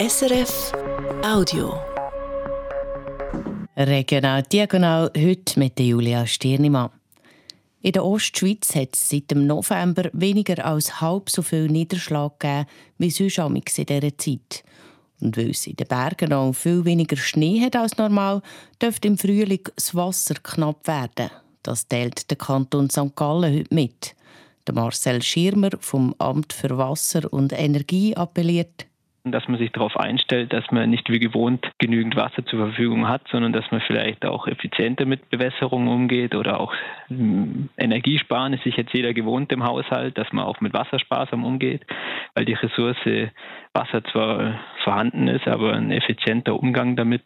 SRF Audio. Regional Diagonal heute mit Julia Stirnimann. In der Ostschweiz hat es seit dem November weniger als halb so viel Niederschlag gegeben wie sonst in dieser Zeit. Und weil es in den Bergen auch viel weniger Schnee hat als normal, dürfte im Frühling das Wasser knapp werden. Das teilt der Kanton St. Gallen heute mit. Marcel Schirmer vom Amt für Wasser und Energie appelliert, dass man sich darauf einstellt, dass man nicht wie gewohnt genügend Wasser zur Verfügung hat, sondern dass man vielleicht auch effizienter mit Bewässerung umgeht oder auch hm, Energiesparen ist sich jetzt jeder gewohnt im Haushalt, dass man auch mit Wasser sparsam umgeht, weil die Ressource Wasser zwar vorhanden ist, aber ein effizienter Umgang damit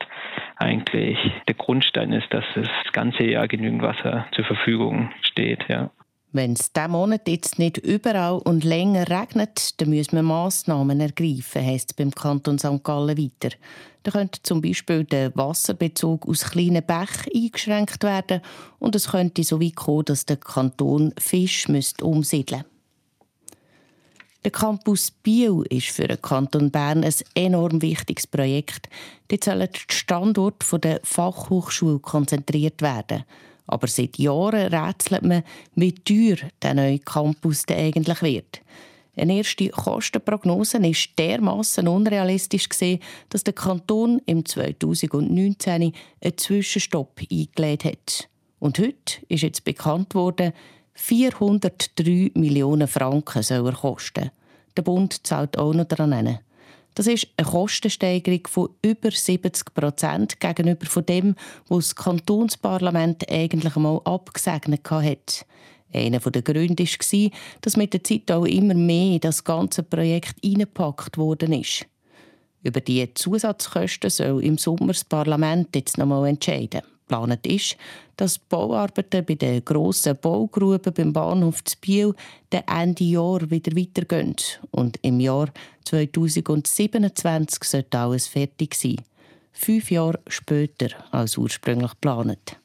eigentlich der Grundstein ist, dass das ganze Jahr genügend Wasser zur Verfügung steht. Ja. Wenn es diesen Monat jetzt nicht überall und länger regnet, dann müssen wir Massnahmen ergreifen, heisst es beim Kanton St. Gallen weiter. Da könnte zum Beispiel der Wasserbezug aus kleinen Bächen eingeschränkt werden und es könnte so weit kommen, dass der Kanton Fisch umsiedeln müsste. Der Campus Biel ist für den Kanton Bern ein enorm wichtiges Projekt. Dort sollen die Standorte der Fachhochschule konzentriert werden. Aber seit Jahren rätselt man, wie teuer der neue Campus denn eigentlich wird. Eine erste Kostenprognose war dermassen unrealistisch, dass der Kanton im 2019 einen Zwischenstopp eingelegt hat. Und heute ist jetzt bekannt worden, 403 Millionen Franken soll er kosten. Der Bund zahlt auch noch daran. Das ist eine Kostensteigerung von über 70 Prozent gegenüber dem, was das Kantonsparlament eigentlich einmal abgesegnet hat. Einer der Gründe war, dass mit der Zeit auch immer mehr in das ganze Projekt eingepackt worden ist. Über die Zusatzkosten soll im Sommer das Parlament jetzt noch einmal entscheiden. Geplant ist, dass die Bauarbeiten bei den grossen Baugruben beim Bahnhof zu Biel Ende Jahr wieder weitergehen. Und im Jahr 2027 sollte alles fertig sein. Fünf Jahre später als ursprünglich geplant.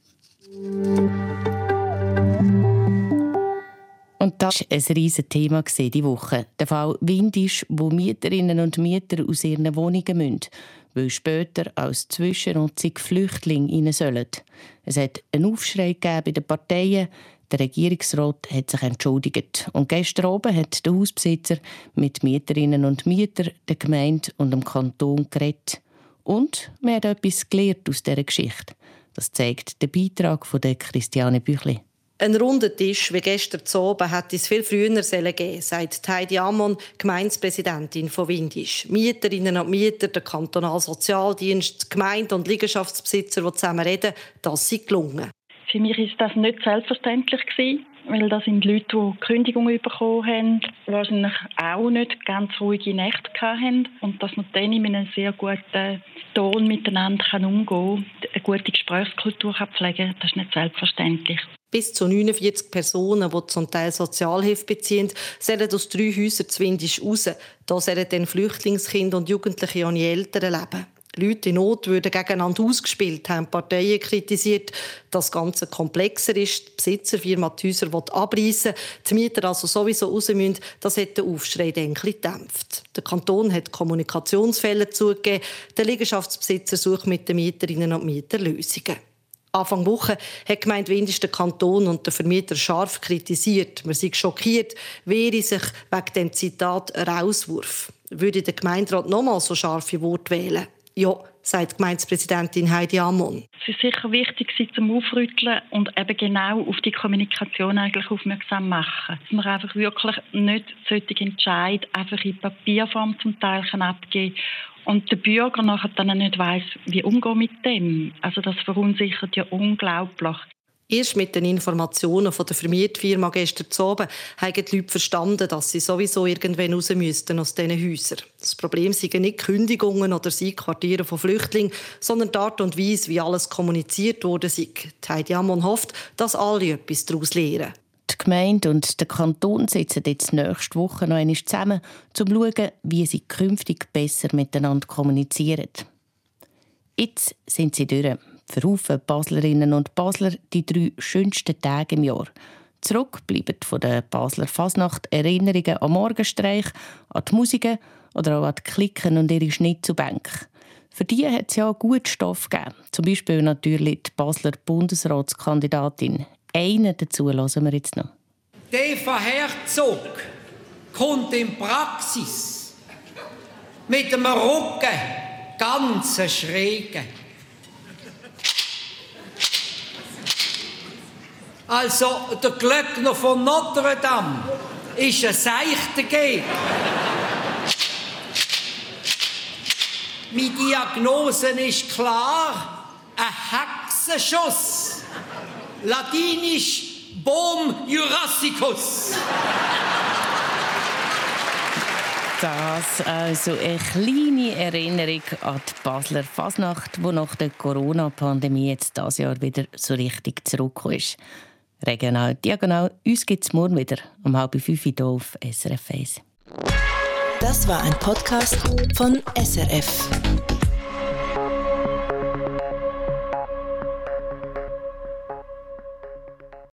Und das war ein riesiges Thema diese Woche. Der Fall Windisch, wo Mieterinnen und Mieter aus ihren Wohnungen müssen weil später als Zwischennutzung Flüchtlinge rein sollen. Es hat einen Aufschrei bei den Parteien. Der Regierungsrat hat sich entschuldigt. Und gestern oben hat der Hausbesitzer mit Mieterinnen und Mietern, der Gemeinde und dem Kanton geredet. Und man hat etwas gelernt aus dieser Geschichte. Das zeigt der Beitrag von Christiane Büchli. Ein runder Tisch wie gestern zu oben hätte es viel früher geben sagt Heidi Amon, Gemeindepräsidentin von Windisch. Mieterinnen und Mieter, der Kantonalsozialdienst, die Gemeinde und Liegenschaftsbesitzer, die zusammen reden, das sei gelungen. Für mich ist das nicht selbstverständlich weil das sind Leute, die Kündigungen bekommen haben, wahrscheinlich auch nicht ganz ruhige Nächte hatten und dass man dann in einem sehr guten Ton miteinander umgehen kann, eine gute Gesprächskultur pflegen kann, das ist nicht selbstverständlich. Bis zu 49 Personen, die zum Teil Sozialhilfe beziehen, sollen aus drei Häusern zwindisch raus. Da sollen dann Flüchtlingskinder und Jugendliche ohne Eltern leben. Leute in Not würden gegeneinander ausgespielt, haben Parteien kritisiert, dass das Ganze komplexer ist, die Besitzerfirma die Häuser abreißen die Mieter also sowieso raus müssen, das hat den Aufschrei dann gedämpft. Der Kanton hat Kommunikationsfälle zugegeben, der Liegenschaftsbesitzer sucht mit den Mieterinnen und Mietern Lösungen. Anfang Woche hat gemeint Windisch der Kanton und der Vermieter scharf kritisiert. Man sei schockiert, wehre sich wegen dem Zitat Rauswurf. Würde der Gemeinderat nochmal so scharfe Worte wählen? Ja, sagt Gemeindepräsidentin Heidi Amon. Es ist sicher wichtig, sie zum Aufrütteln und eben genau auf die Kommunikation eigentlich aufmerksam machen. Dass man einfach wirklich nicht solche Entscheid einfach in Papierform zum Teil abgeben und der Bürger nachher dann nicht weiß, wie umgehen mit dem. Also das verunsichert ja unglaublich. Erst mit den Informationen von der Vermietfirma gestern Abend haben die Leute verstanden, dass sie sowieso irgendwann raus müssten aus diesen Häusern. Das Problem sind nicht Kündigungen oder Quartiere von Flüchtlingen, sondern die Art und Weise, wie alles kommuniziert wurde. Heidi Amon hofft, dass alle etwas daraus lernen. Die Gemeinde und der Kanton sitzen jetzt nächste Woche noch einmal zusammen, um zu schauen, wie sie künftig besser miteinander kommunizieren. Jetzt sind sie durch. Für Haufen Baslerinnen und Basler die drei schönsten Tage im Jahr. Zurück bleiben von der Basler Fasnacht Erinnerungen am Morgenstreich, an die Musiken oder auch an die Klicken und ihre Schnitzelbänke. Für die hat es ja gut Stoff gegeben. Zum Beispiel natürlich die Basler Bundesratskandidatin. Einen dazu lassen wir jetzt noch. Eva Herzog kommt in Praxis mit dem Rücken ganz schrägen. Also der Glöckner von Notre Dame ist ein seichter Gegner. Meine Diagnose ist klar, ein Hexenschuss. Latinisch Boom Jurassicus. Das also eine kleine Erinnerung an die Basler Fasnacht, die nach der Corona-Pandemie jetzt das Jahr wieder so richtig zurückgekommen ist. Regional, diagonal, uns gibt es morgen wieder um halb fünf hier auf SRF 1. Das war ein Podcast von SRF.